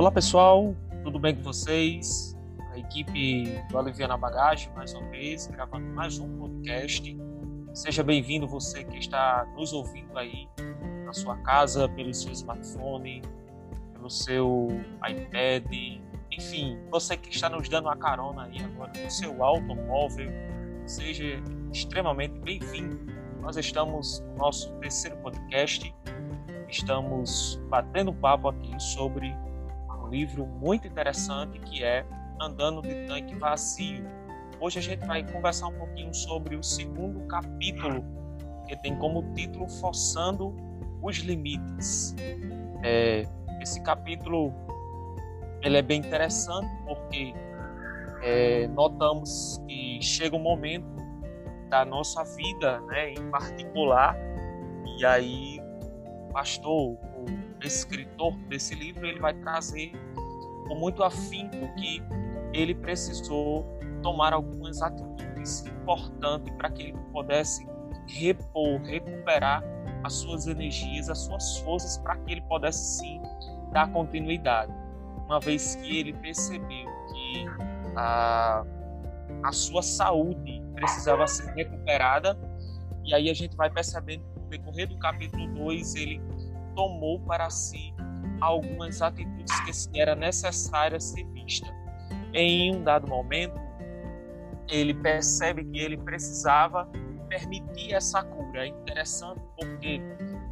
Olá pessoal, tudo bem com vocês? A equipe do Alivia na Bagagem, mais uma vez, gravando mais um podcast. Seja bem-vindo você que está nos ouvindo aí na sua casa, pelo seu smartphone, pelo seu iPad, enfim, você que está nos dando uma carona aí agora no seu automóvel, seja extremamente bem-vindo. Nós estamos no nosso terceiro podcast, estamos batendo papo aqui sobre livro muito interessante que é Andando de Tanque Vazio. Hoje a gente vai conversar um pouquinho sobre o segundo capítulo, que tem como título Forçando os Limites. É, esse capítulo ele é bem interessante porque é, notamos que chega um momento da nossa vida, né, em particular, e aí pastor, escritor desse livro, ele vai trazer com muito afinco que ele precisou tomar algumas atitudes importantes para que ele pudesse repor, recuperar as suas energias, as suas forças, para que ele pudesse sim dar continuidade. Uma vez que ele percebeu que a, a sua saúde precisava ser recuperada, e aí a gente vai percebendo no decorrer do capítulo 2 ele tomou para si algumas atitudes que era necessária ser vista. Em um dado momento, ele percebe que ele precisava permitir essa cura. É interessante porque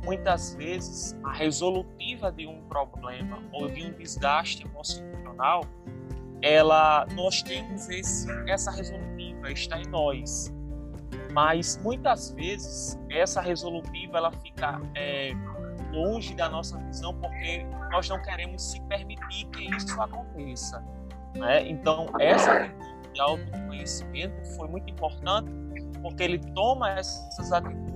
muitas vezes a resolutiva de um problema ou de um desgaste emocional, ela nós temos esse, essa resolutiva está em nós, mas muitas vezes essa resolutiva ela fica é, longe da nossa visão porque nós não queremos se permitir que isso aconteça. Né? Então, essa atitude de autoconhecimento foi muito importante porque ele toma essas atitudes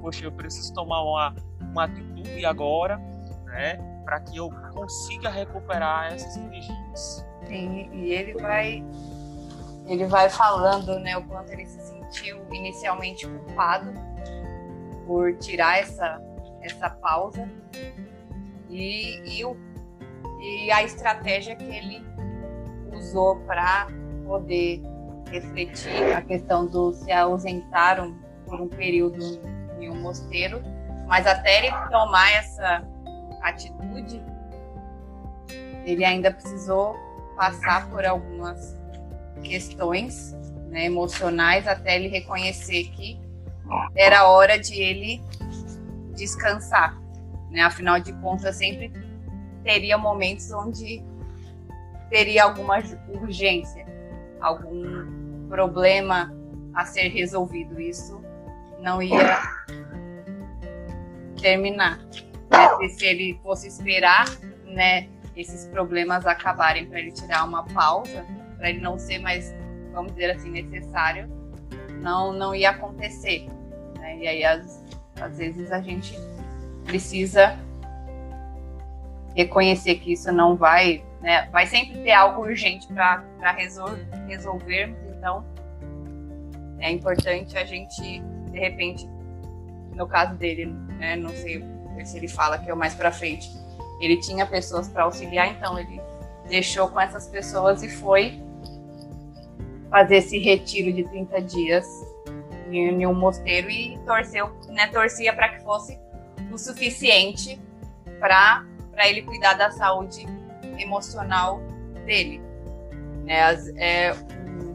poxa, eu preciso tomar uma, uma atitude agora, né, para que eu consiga recuperar essas energias. Sim, e ele vai ele vai falando, né, o quanto ele se sentiu inicialmente culpado por tirar essa essa pausa. E, e, o, e a estratégia que ele usou para poder refletir a questão do se ausentaram por um período em um mosteiro, mas até ele tomar essa atitude, ele ainda precisou passar por algumas questões né, emocionais até ele reconhecer que era hora de ele descansar. Né? Afinal de contas, sempre teria momentos onde teria alguma urgência, algum problema a ser resolvido. Isso não ia terminar. Né? Se ele fosse esperar né, esses problemas acabarem para ele tirar uma pausa, para ele não ser mais, vamos dizer assim, necessário, não, não ia acontecer. Né? E aí as, às vezes a gente precisa reconhecer que isso não vai, né, vai sempre ter algo urgente para resol resolvermos, então é importante a gente, de repente, no caso dele, né, não sei se ele fala que é o mais para frente, ele tinha pessoas para auxiliar, então ele deixou com essas pessoas e foi fazer esse retiro de 30 dias em um mosteiro e torceu, né, torcia para que fosse o suficiente para ele cuidar da saúde emocional dele. Né? É, um,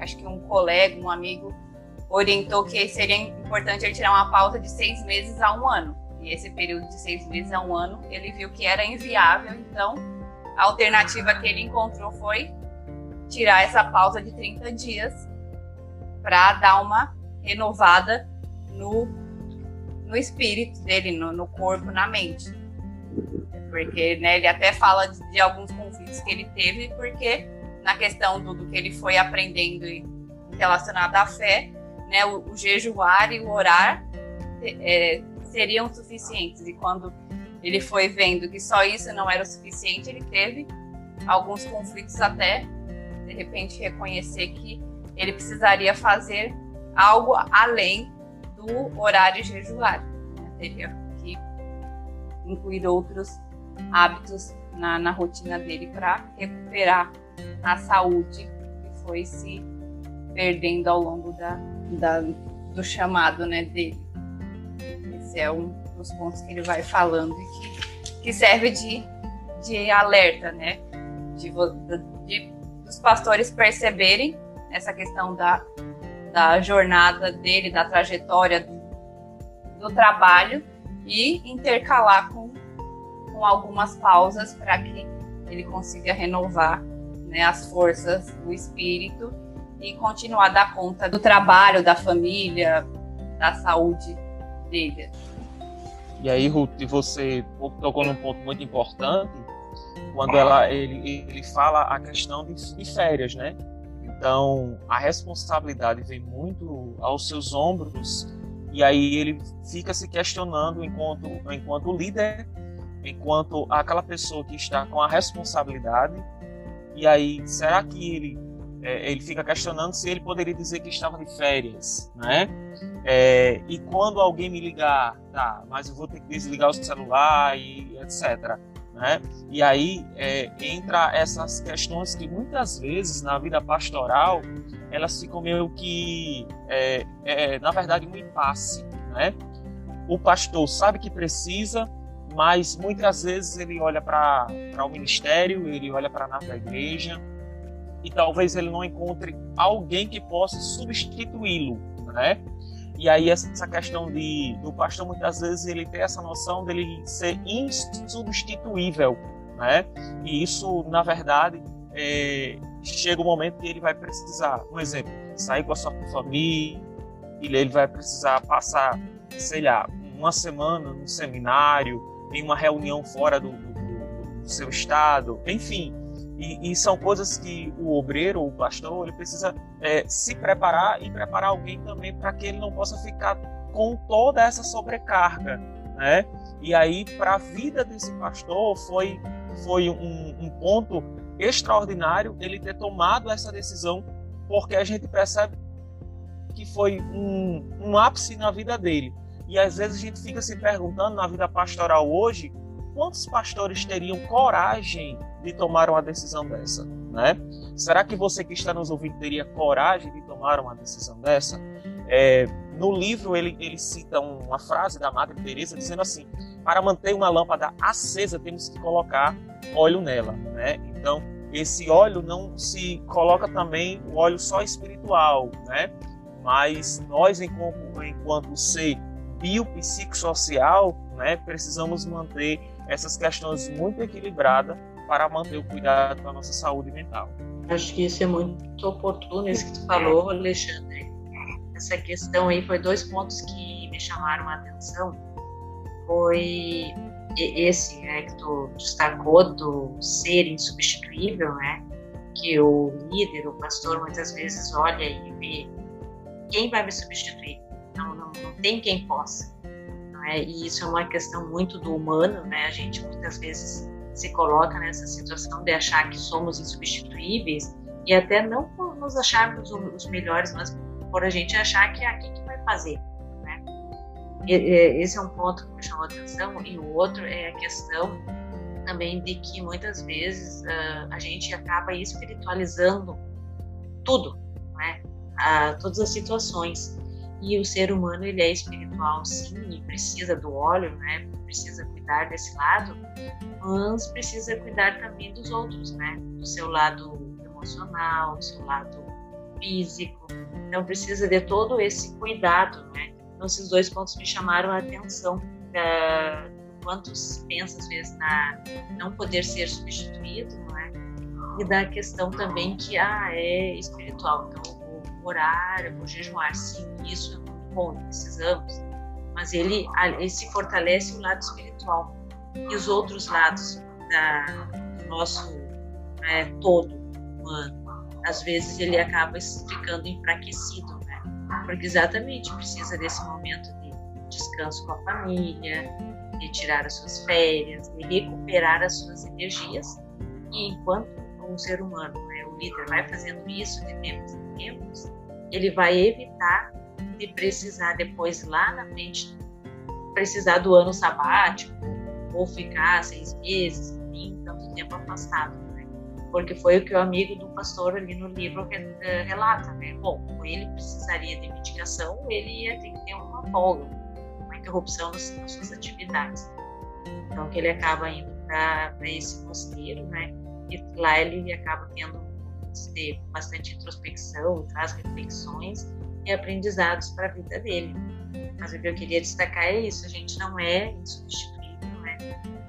acho que um colega, um amigo, orientou que seria importante ele tirar uma pausa de seis meses a um ano. E esse período de seis meses a um ano, ele viu que era inviável, então a alternativa que ele encontrou foi tirar essa pausa de 30 dias para dar uma renovada no, no espírito dele, no, no corpo, na mente. Porque né, ele até fala de, de, alguns conflitos que ele teve, porque na questão do, do que ele foi aprendendo relacionado à fé, né, o, o jejuar e o orar é, seriam suficientes. E quando ele foi vendo que só isso não era o suficiente, ele teve alguns conflitos até, de repente, reconhecer que ele precisaria fazer algo além do horário jejuar. Né? Teria que incluir outros hábitos na, na rotina dele para recuperar a saúde que foi se perdendo ao longo da, da, do chamado né, dele. Esse é um dos pontos que ele vai falando e que, que serve de, de alerta, né? De, de, dos pastores perceberem essa questão da, da jornada dele, da trajetória do, do trabalho e intercalar com, com algumas pausas para que ele consiga renovar né, as forças do espírito e continuar a dar conta do trabalho, da família, da saúde dele. E aí, Ruth, você tocou num ponto muito importante quando ela, ele, ele fala a questão de, de férias, né? Então, a responsabilidade vem muito aos seus ombros e aí ele fica se questionando enquanto, enquanto líder, enquanto aquela pessoa que está com a responsabilidade. E aí, será que ele é, ele fica questionando se ele poderia dizer que estava de férias, né? É, e quando alguém me ligar, tá, mas eu vou ter que desligar o celular e etc. Né? E aí é, entra essas questões que muitas vezes na vida pastoral elas ficam meio que, é, é, na verdade, um impasse. Né? O pastor sabe que precisa, mas muitas vezes ele olha para o ministério, ele olha para a da igreja, e talvez ele não encontre alguém que possa substituí-lo, né? E aí essa questão de do pastor muitas vezes ele tem essa noção dele ser insubstituível, né? E isso na verdade é, chega o um momento que ele vai precisar, um exemplo, sair com a sua família, ele vai precisar passar, sei lá, uma semana no seminário, em uma reunião fora do, do, do seu estado, enfim, e, e, são coisas que o obreiro, o pastor, ele precisa é, se preparar e preparar alguém também para que ele não possa ficar com toda essa sobrecarga, né? E aí, para a vida desse pastor, foi, foi um, um ponto extraordinário ele ter tomado essa decisão, porque a gente percebe que foi um, um ápice na vida dele. E às vezes a gente fica se perguntando na vida pastoral hoje, quantos pastores teriam coragem de tomar uma decisão dessa, né? Será que você que está nos ouvindo teria coragem de tomar uma decisão dessa? É, no livro ele, ele cita uma frase da Madre Teresa dizendo assim: para manter uma lâmpada acesa temos que colocar óleo nela, né? Então esse óleo não se coloca também o óleo só espiritual, né? Mas nós enquanto, enquanto ser biopsicossocial, né, precisamos manter essas questões muito equilibradas para manter o cuidado com a nossa saúde mental. Acho que isso é muito oportuno, isso que tu falou, Alexandre. Essa questão aí foi dois pontos que me chamaram a atenção. Foi esse né, que tu destacou do ser insubstituível, né? Que o líder, o pastor, muitas vezes olha e vê quem vai me substituir. Não, não, não tem quem possa. É? E isso é uma questão muito do humano, né? A gente muitas vezes se coloca nessa situação de achar que somos insubstituíveis e até não por nos acharmos os melhores, mas por a gente achar que é aqui que vai fazer. Né? Esse é um ponto que me chamou a atenção e o outro é a questão também de que muitas vezes uh, a gente acaba espiritualizando tudo, né? Uh, todas as situações e o ser humano ele é espiritual sim e precisa do óleo, né? Precisa cuidar desse lado, mas precisa cuidar também dos outros, né? Do seu lado emocional, do seu lado físico. Então precisa de todo esse cuidado, né? Então esses dois pontos me chamaram a atenção. Da, quanto se pensa às vezes na não poder ser substituído, não é? E da questão também que ah, é espiritual, então orar, vou jejuar, sim, isso é muito bom, precisamos. Mas ele, ele se fortalece o lado espiritual e os outros lados da, do nosso né, todo humano. Às vezes ele acaba ficando enfraquecido, né? Porque exatamente precisa desse momento de descanso com a família, de tirar as suas férias, de recuperar as suas energias. E enquanto um ser humano, né, o líder, vai fazendo isso de tempos em tempos, ele vai evitar de precisar depois lá na frente precisar do ano sabático ou ficar seis meses, enfim, tanto tempo afastado, né? Porque foi o que o amigo do pastor ali no livro eh, relata, né? Bom, ele precisaria de medicação, ele ia ter que ter uma folga, uma interrupção nas suas atividades. Então, que ele acaba indo para esse mosteiro, né? E lá ele acaba tendo de bastante introspecção, traz reflexões e aprendizados para a vida dele. Mas o que eu queria destacar é isso: a gente não é insubstituível, né?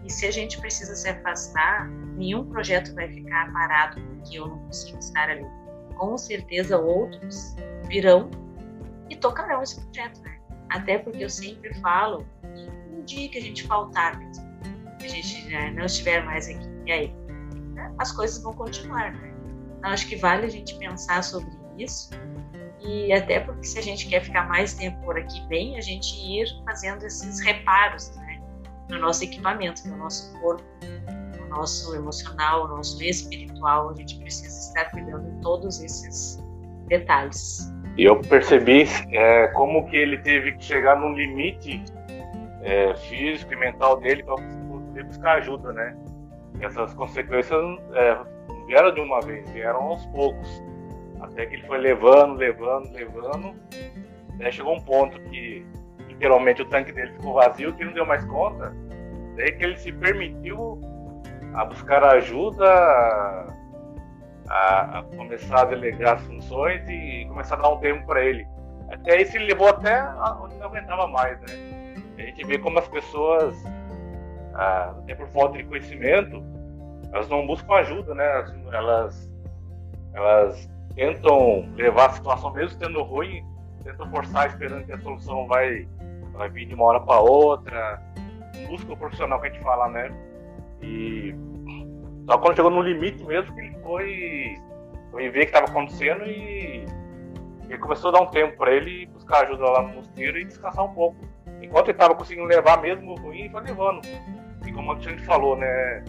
E se a gente precisa se afastar, nenhum projeto vai ficar parado porque eu não consigo estar ali. Com certeza outros virão e tocarão esse projeto, né? Até porque eu sempre falo que um dia que a gente faltar, que a gente né, não estiver mais aqui, e aí? Né? As coisas vão continuar, né? Então, acho que vale a gente pensar sobre isso e até porque se a gente quer ficar mais tempo por aqui bem, a gente ir fazendo esses reparos né, no nosso equipamento, no nosso corpo, no nosso emocional, no nosso espiritual. A gente precisa estar cuidando de todos esses detalhes. E eu percebi é, como que ele teve que chegar num limite é, físico e mental dele para poder buscar ajuda, né? Essas consequências é, vieram de uma vez, vieram aos poucos. Até que ele foi levando, levando, levando. Até chegou um ponto que literalmente o tanque dele ficou vazio, que não deu mais conta. Daí que ele se permitiu a buscar ajuda, a, a começar a delegar as funções e começar a dar um tempo para ele. Até isso ele levou até onde não aguentava mais, né? A gente vê como as pessoas, ah, até por falta de conhecimento, elas não buscam ajuda, né? Elas, elas tentam levar a situação, mesmo tendo ruim, tentam forçar esperando que a solução vai, vai vir de uma hora para outra. Busca o profissional que a gente fala, né? E só quando chegou no limite mesmo que ele foi, foi ver o que estava acontecendo e ele começou a dar um tempo para ele buscar ajuda lá no mosteiro e descansar um pouco. Enquanto ele estava conseguindo levar mesmo ruim, ele foi levando. E como a gente falou, né?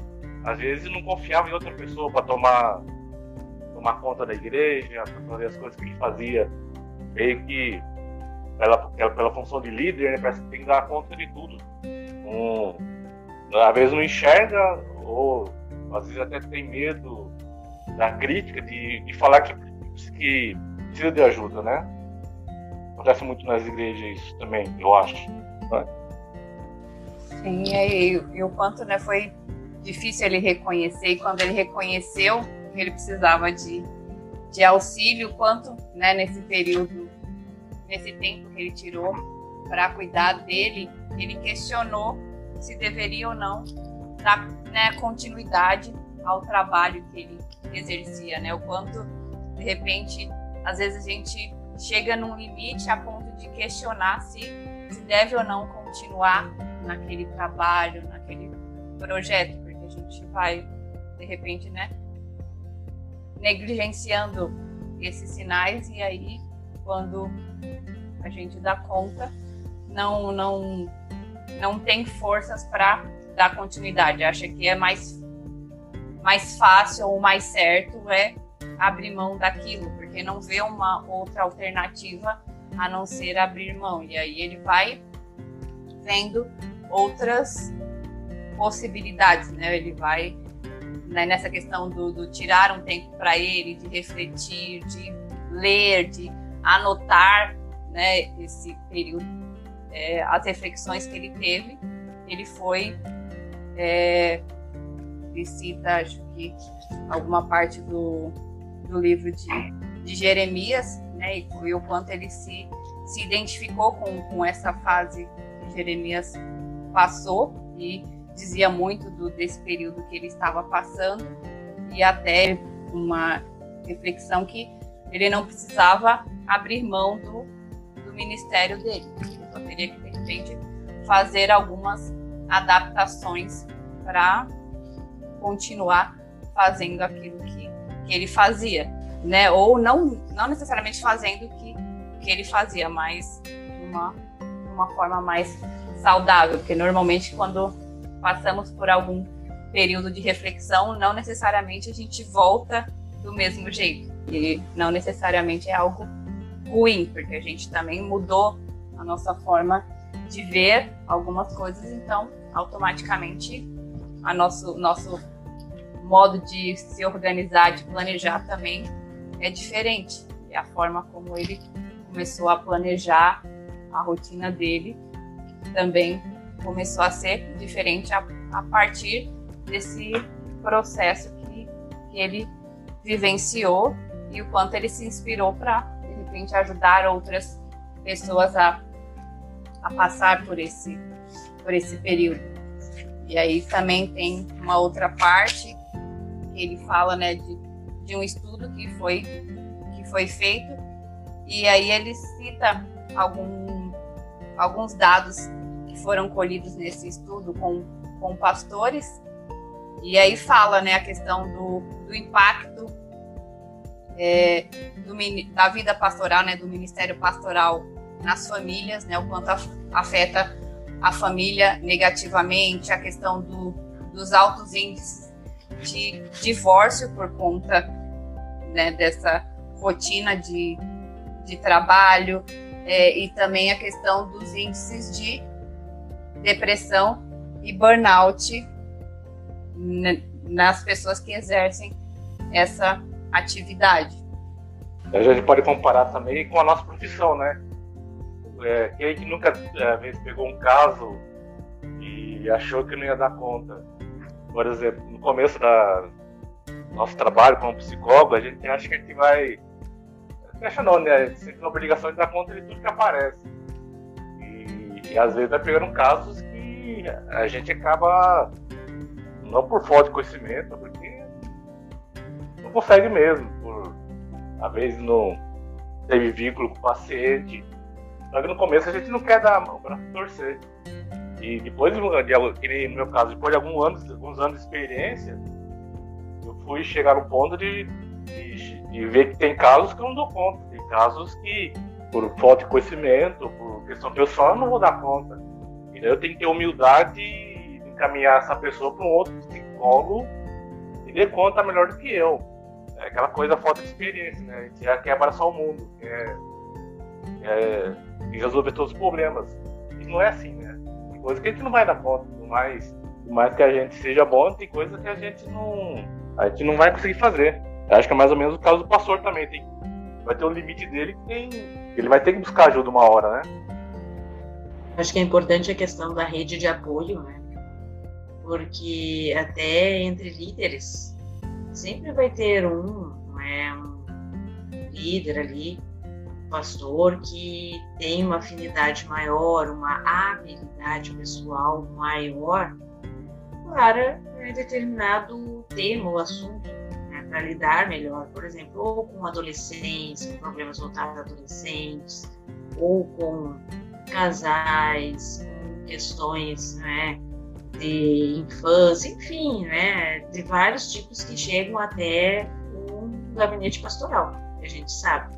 Às vezes não confiava em outra pessoa para tomar tomar conta da igreja, para fazer as coisas que ele fazia, meio que pela, pela função de líder, né, parece que tem que dar conta de tudo. Um, às vezes não enxerga, ou às vezes até tem medo da crítica, de, de falar que, que precisa de ajuda, né? Acontece muito nas igrejas isso também, eu acho. Né? Sim, e, e o quanto né, foi difícil ele reconhecer, e quando ele reconheceu que ele precisava de, de auxílio, quanto né, nesse período, nesse tempo que ele tirou para cuidar dele, ele questionou se deveria ou não dar né, continuidade ao trabalho que ele exercia, né? O quanto, de repente, às vezes a gente chega num limite a ponto de questionar se, se deve ou não continuar naquele trabalho, naquele projeto a gente vai, de repente, né, negligenciando esses sinais e aí, quando a gente dá conta, não, não, não tem forças para dar continuidade. Acha que é mais, mais fácil ou mais certo é abrir mão daquilo, porque não vê uma outra alternativa a não ser abrir mão. E aí ele vai vendo outras possibilidades, né? Ele vai né, nessa questão do, do tirar um tempo para ele, de refletir, de ler, de anotar, né? Esse período, é, as reflexões que ele teve, ele foi é, ele cita, acho que alguma parte do, do livro de, de Jeremias, né? E, e o quanto ele se se identificou com, com essa fase que Jeremias passou e dizia muito do, desse período que ele estava passando e até uma reflexão que ele não precisava abrir mão do, do ministério dele. Ele só teria que, de repente, fazer algumas adaptações para continuar fazendo aquilo que, que ele fazia, né? Ou não, não necessariamente fazendo o que, que ele fazia, mas de uma, uma forma mais saudável, porque normalmente quando passamos por algum período de reflexão, não necessariamente a gente volta do mesmo jeito. E não necessariamente é algo ruim, porque a gente também mudou a nossa forma de ver algumas coisas, então automaticamente a nosso nosso modo de se organizar, de planejar também é diferente. É a forma como ele começou a planejar a rotina dele também começou a ser diferente a, a partir desse processo que, que ele vivenciou e o quanto ele se inspirou para, de repente, ajudar outras pessoas a, a passar por esse, por esse período. E aí também tem uma outra parte que ele fala né, de, de um estudo que foi, que foi feito, e aí ele cita algum, alguns dados que foram colhidos nesse estudo com, com pastores, e aí fala né, a questão do, do impacto é, do, da vida pastoral, né, do ministério pastoral nas famílias, né, o quanto afeta a família negativamente, a questão do, dos altos índices de divórcio por conta né, dessa rotina de, de trabalho é, e também a questão dos índices de depressão e burnout nas pessoas que exercem essa atividade. A gente pode comparar também com a nossa profissão, né? É, quem é que nunca às vezes pegou um caso e achou que não ia dar conta? Por exemplo, no começo da nosso trabalho como psicólogo, a gente acha que a gente vai. Acha não, né? A gente tem a obrigação de dar conta de tudo que aparece. E, às vezes vai pegando casos que a gente acaba, não por falta de conhecimento, porque não consegue mesmo. Por, às vezes não teve vínculo com o paciente. Só que no começo a gente não quer dar mão para torcer. E depois, de, de, no meu caso, depois de alguns anos, alguns anos de experiência, eu fui chegar no ponto de, de, de, ver que tem casos que eu não dou conta. Tem casos que, por falta de conhecimento, por questão pessoal, eu não vou dar conta. Então eu tenho que ter humildade de encaminhar essa pessoa para um outro psicólogo e dê conta melhor do que eu. É aquela coisa falta de experiência, né? A gente já quer abraçar o mundo, quer, quer resolver todos os problemas. E não é assim, né? coisa que a gente não vai dar conta, por mais, por mais que a gente seja bom, tem coisa que a gente não, a gente não vai conseguir fazer. Eu acho que é mais ou menos o caso do pastor também, tem, vai ter um limite dele que tem, ele vai ter que buscar ajuda uma hora, né? Acho que é importante a questão da rede de apoio, né? Porque até entre líderes sempre vai ter um, é, um líder ali pastor que tem uma afinidade maior, uma habilidade pessoal maior para né, determinado tema ou assunto, né, para lidar melhor, por exemplo, ou com adolescentes, com problemas voltados a adolescentes, ou com casais, com questões né, de infância, enfim, né, de vários tipos que chegam até um gabinete pastoral, a gente sabe.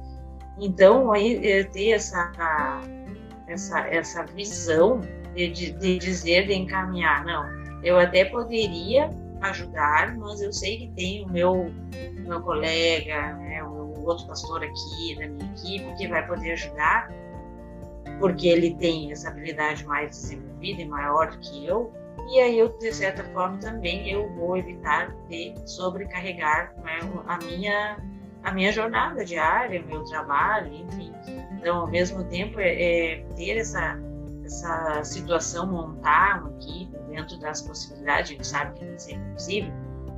Então, aí, é, ter essa, essa, essa visão de, de dizer, de encaminhar, não, eu até poderia ajudar, mas eu sei que tem o meu, meu colega, né, o outro pastor aqui da minha equipe que vai poder ajudar, porque ele tem essa habilidade mais desenvolvida e maior que eu, e aí eu, de certa forma, também eu vou evitar de sobrecarregar né, a minha a minha jornada diária, meu trabalho, enfim. Então, ao mesmo tempo, é, é ter essa, essa situação, montar equipe dentro das possibilidades, a gente sabe que nem sempre é possível,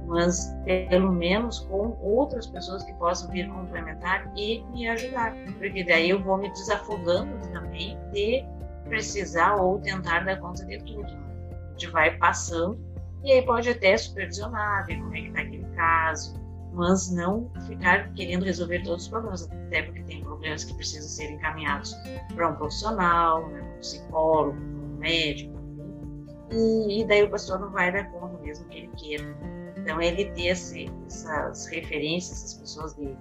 mas pelo menos com outras pessoas que possam vir complementar e me ajudar, porque daí eu vou me desafogando também de precisar ou tentar dar conta de tudo. A gente vai passando e aí pode até supervisionar, ver como é que está aquele caso, mas não ficar querendo resolver todos os problemas, até porque tem problemas que precisam ser encaminhados para um profissional, né, um psicólogo, um médico, e, e, daí o pastor não vai dar conta mesmo que ele queira. Então, ele ter esse, essas referências, essas pessoas de,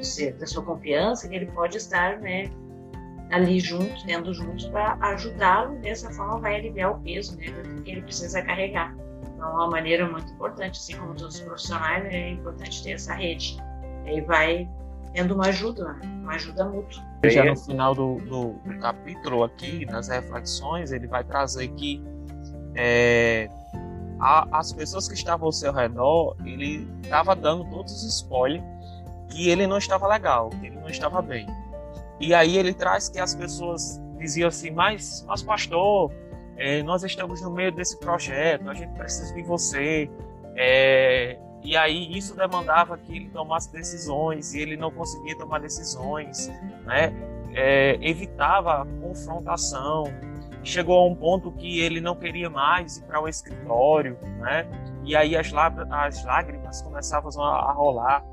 de, da sua confiança, que ele pode estar né, ali juntos, tendo juntos, para ajudá-lo, dessa forma vai aliviar o peso né, que ele precisa carregar. Então, é uma maneira muito importante, assim como todos os profissionais, é importante ter essa rede. E aí vai tendo uma ajuda, né? uma ajuda mútua. Já no final do, do, do capítulo aqui, nas reflexões, ele vai trazer que é, a, as pessoas que estavam ao seu redor, ele estava dando todos os spoilers que ele não estava legal, que ele não estava bem. E aí ele traz que as pessoas diziam assim, mas, mas pastor, é, nós estamos no meio desse projeto, a gente precisa de você. É, e aí isso demandava que ele tomasse decisões e ele não conseguia tomar decisões, né? É, evitava confrontação. Chegou a um ponto que ele não queria mais ir para o escritório, né? E aí as, as lágrimas começavam a, a rolar.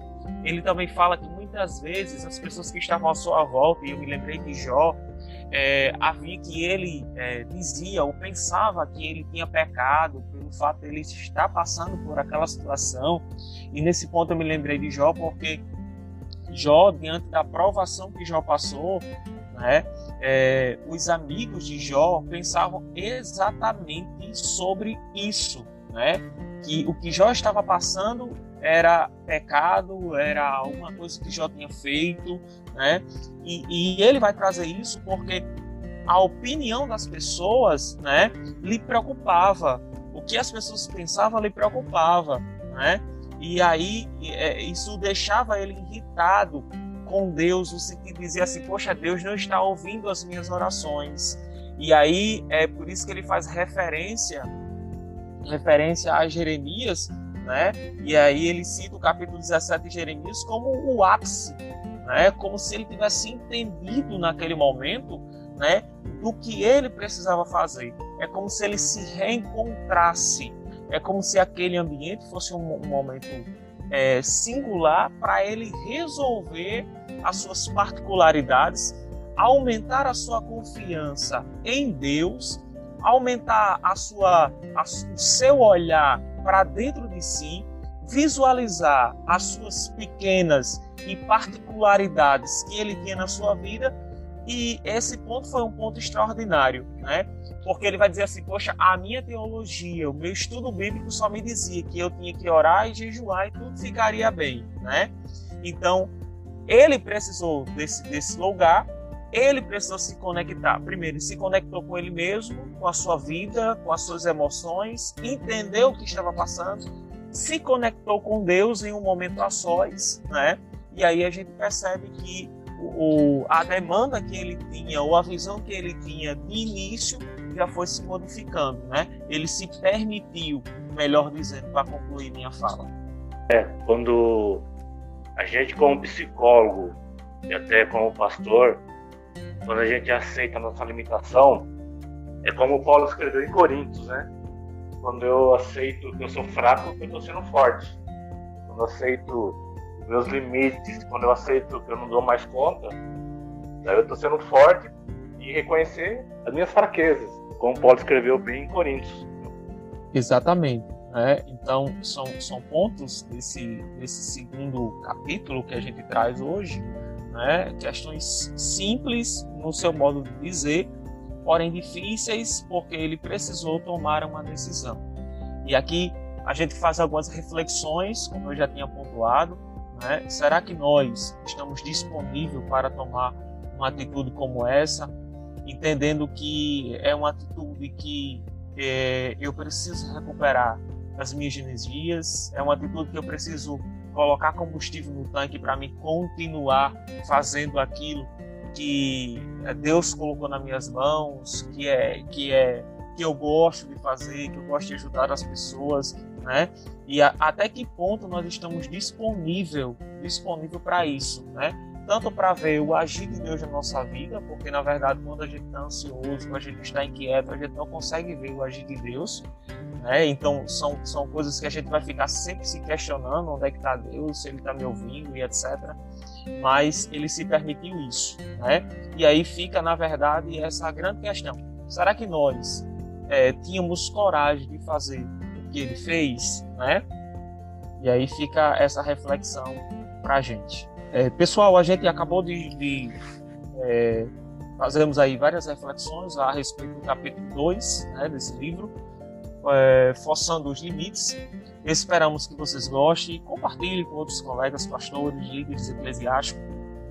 Ele também fala que muitas vezes as pessoas que estavam à sua volta, e eu me lembrei de Jó, é, havia que ele é, dizia ou pensava que ele tinha pecado pelo fato de ele estar passando por aquela situação. E nesse ponto eu me lembrei de Jó porque Jó, diante da provação que Jó passou, né, é, os amigos de Jó pensavam exatamente sobre isso, né, que o que Jó estava passando era pecado, era alguma coisa que Jó tinha feito, né? E, e, ele vai trazer isso porque a opinião das pessoas, né, lhe preocupava. O que as pessoas pensavam lhe preocupava, né? E aí é, isso deixava ele irritado com Deus, no sentido de dizer assim, poxa, Deus não está ouvindo as minhas orações. E aí é por isso que ele faz referência referência a Jeremias, né? E aí ele cita o capítulo 17 de Jeremias como o ápice, né? Como se ele tivesse entendido naquele momento, né? Do que ele precisava fazer. É como se ele se reencontrasse. É como se aquele ambiente fosse um, momento é, singular para ele resolver as suas particularidades, aumentar a sua confiança em Deus, aumentar a sua, a, o seu olhar para dentro de si, visualizar as suas pequenas e particularidades que ele tinha na sua vida. E esse ponto foi um ponto extraordinário, né? Porque ele vai dizer assim: Poxa, a minha teologia, o meu estudo bíblico só me dizia que eu tinha que orar e jejuar e tudo ficaria bem, né? Então, ele precisou desse, desse lugar ele precisou se conectar. Primeiro, ele se conectou com ele mesmo, com a sua vida, com as suas emoções, entendeu o que estava passando, se conectou com Deus em um momento a sós, né? E aí a gente percebe que o, a demanda que ele tinha, ou a visão que ele tinha de início, já foi se modificando, né? Ele se permitiu, melhor dizendo, para concluir minha fala. É, quando a gente como psicólogo e até como pastor, quando a gente aceita a nossa limitação, é como Paulo escreveu em Coríntios, né? Quando eu aceito que eu sou fraco, eu estou sendo forte. Quando eu aceito meus limites, quando eu aceito que eu não dou mais conta, daí eu estou sendo forte e reconhecer as minhas fraquezas, como Paulo escreveu bem em Coríntios. Exatamente. Né? Então, são, são pontos desse, desse segundo capítulo que a gente traz hoje, né? questões simples no seu modo de dizer, porém difíceis porque ele precisou tomar uma decisão. E aqui a gente faz algumas reflexões, como eu já tinha pontuado. Né? Será que nós estamos disponíveis para tomar uma atitude como essa, entendendo que é uma atitude que é, eu preciso recuperar as minhas energias, é uma atitude que eu preciso colocar combustível no tanque para me continuar fazendo aquilo que eh, Deus colocou nas minhas mãos, que é que é que eu gosto de fazer, que eu gosto de ajudar as pessoas, né? E a, até que ponto nós estamos disponível disponível para isso, né? Tanto para ver o agir de Deus na nossa vida, porque na verdade quando a gente está ansioso, quando a gente está inquieto, a gente não consegue ver o agir de Deus, né? Então são, são coisas que a gente vai ficar sempre se questionando onde é que está Deus, se Ele está me ouvindo e etc. Mas Ele se permitiu isso, né? E aí fica na verdade essa grande questão: será que nós é, tínhamos coragem de fazer que Ele fez, né? E aí fica essa reflexão para a gente. É, pessoal, a gente acabou de, de é, fazermos aí várias reflexões a respeito do capítulo 2 né, desse livro é, forçando os limites. Esperamos que vocês gostem compartilhem com outros colegas, pastores, líderes eclesiásticos.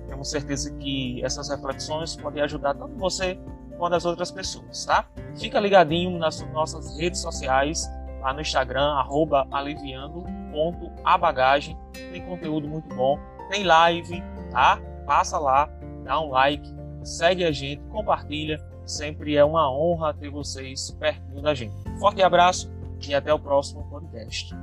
Temos certeza que essas reflexões podem ajudar tanto você quanto as outras pessoas, tá? Fica ligadinho nas nossas redes sociais, lá no Instagram, arroba aliviando.abagagem. Tem conteúdo muito bom, tem live, tá? Passa lá, dá um like, segue a gente, compartilha. Sempre é uma honra ter vocês pertinho da gente. Forte abraço e até o próximo podcast.